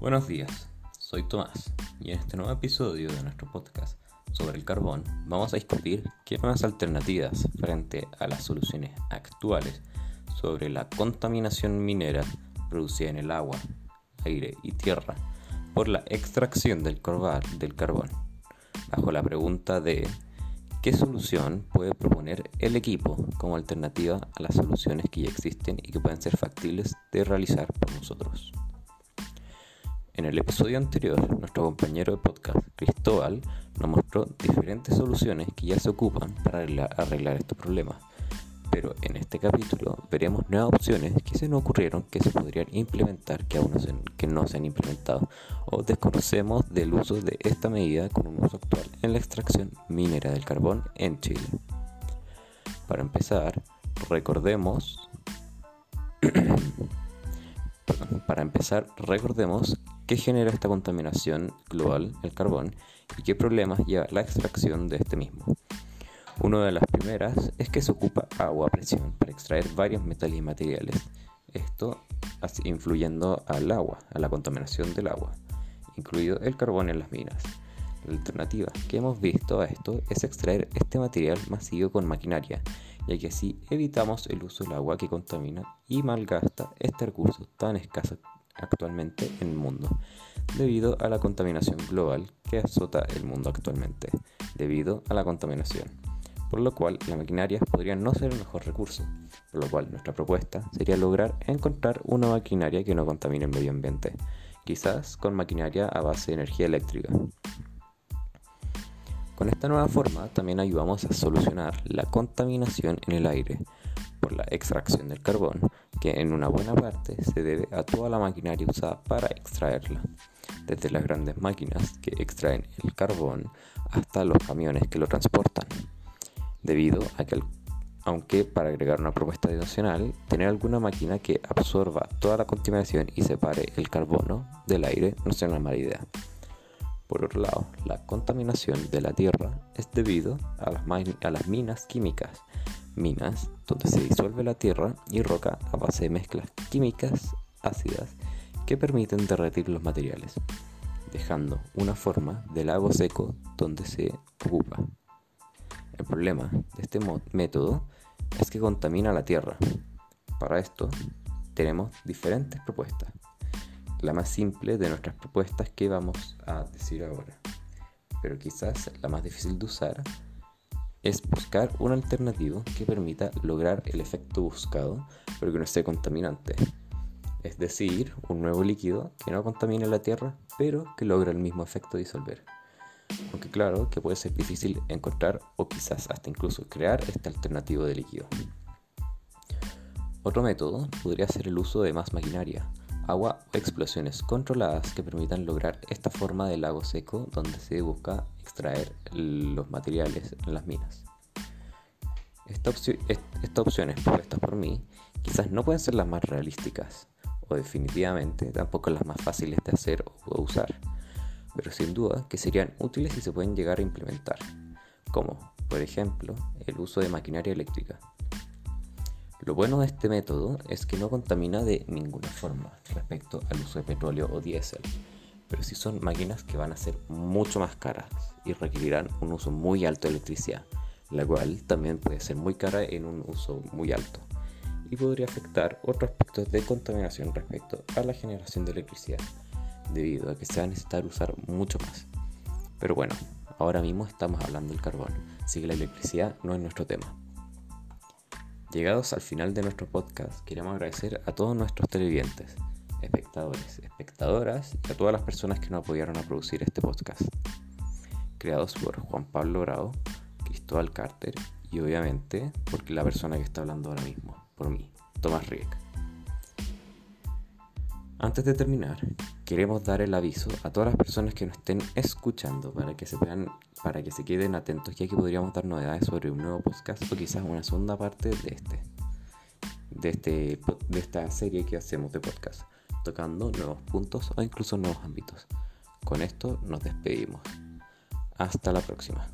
Buenos días, soy Tomás y en este nuevo episodio de nuestro podcast sobre el carbón vamos a discutir qué nuevas alternativas frente a las soluciones actuales sobre la contaminación minera producida en el agua, aire y tierra por la extracción del, del carbón, bajo la pregunta de ¿Qué solución puede proponer el equipo como alternativa a las soluciones que ya existen y que pueden ser factibles de realizar por nosotros? En el episodio anterior, nuestro compañero de podcast, Cristóbal, nos mostró diferentes soluciones que ya se ocupan para arreglar estos problemas. Pero en este capítulo veremos nuevas opciones que se nos ocurrieron que se podrían implementar que aún no se, no se han implementado o desconocemos del uso de esta medida con un uso actual en la extracción minera del carbón en Chile. Para empezar, recordemos para empezar, recordemos qué genera esta contaminación global, el carbón, y qué problemas lleva la extracción de este mismo. Una de las primeras es que se ocupa agua a presión para extraer varios metales y materiales, esto influyendo al agua, a la contaminación del agua, incluido el carbón en las minas. La alternativa que hemos visto a esto es extraer este material masivo con maquinaria, ya que así evitamos el uso del agua que contamina y malgasta este recurso tan escaso actualmente en el mundo, debido a la contaminación global que azota el mundo actualmente, debido a la contaminación por lo cual la maquinaria podría no ser el mejor recurso, por lo cual nuestra propuesta sería lograr encontrar una maquinaria que no contamine el medio ambiente, quizás con maquinaria a base de energía eléctrica. Con esta nueva forma también ayudamos a solucionar la contaminación en el aire por la extracción del carbón, que en una buena parte se debe a toda la maquinaria usada para extraerla, desde las grandes máquinas que extraen el carbón hasta los camiones que lo transportan debido a que, aunque para agregar una propuesta adicional, tener alguna máquina que absorba toda la contaminación y separe el carbono del aire no sería una mala idea. Por otro lado, la contaminación de la tierra es debido a las minas químicas, minas donde se disuelve la tierra y roca a base de mezclas químicas ácidas que permiten derretir los materiales, dejando una forma de lago seco donde se ocupa. El problema de este método es que contamina la tierra. Para esto tenemos diferentes propuestas. La más simple de nuestras propuestas que vamos a decir ahora, pero quizás la más difícil de usar, es buscar un alternativo que permita lograr el efecto buscado, pero que no esté contaminante. Es decir, un nuevo líquido que no contamine la tierra, pero que logre el mismo efecto disolver aunque claro que puede ser difícil encontrar o quizás hasta incluso crear este alternativo de líquido. Otro método podría ser el uso de más maquinaria, agua o explosiones controladas que permitan lograr esta forma de lago seco donde se busca extraer los materiales en las minas. estas opciones propuestas por mí quizás no pueden ser las más realísticas o definitivamente tampoco las más fáciles de hacer o usar pero sin duda que serían útiles y se pueden llegar a implementar, como, por ejemplo, el uso de maquinaria eléctrica. Lo bueno de este método es que no contamina de ninguna forma respecto al uso de petróleo o diésel, pero sí son máquinas que van a ser mucho más caras y requerirán un uso muy alto de electricidad, la cual también puede ser muy cara en un uso muy alto y podría afectar otros aspectos de contaminación respecto a la generación de electricidad debido a que se va a necesitar usar mucho más. Pero bueno, ahora mismo estamos hablando del carbón, así que la electricidad no es nuestro tema. Llegados al final de nuestro podcast, queremos agradecer a todos nuestros televidentes, espectadores, espectadoras y a todas las personas que nos apoyaron a producir este podcast. Creados por Juan Pablo Bravo, Cristóbal Carter y obviamente porque la persona que está hablando ahora mismo, por mí, Tomás Rieck. Antes de terminar, queremos dar el aviso a todas las personas que nos estén escuchando para que se puedan, para que se queden atentos, ya que podríamos dar novedades sobre un nuevo podcast o quizás una segunda parte de este, de este, de esta serie que hacemos de podcast, tocando nuevos puntos o incluso nuevos ámbitos. Con esto nos despedimos. Hasta la próxima.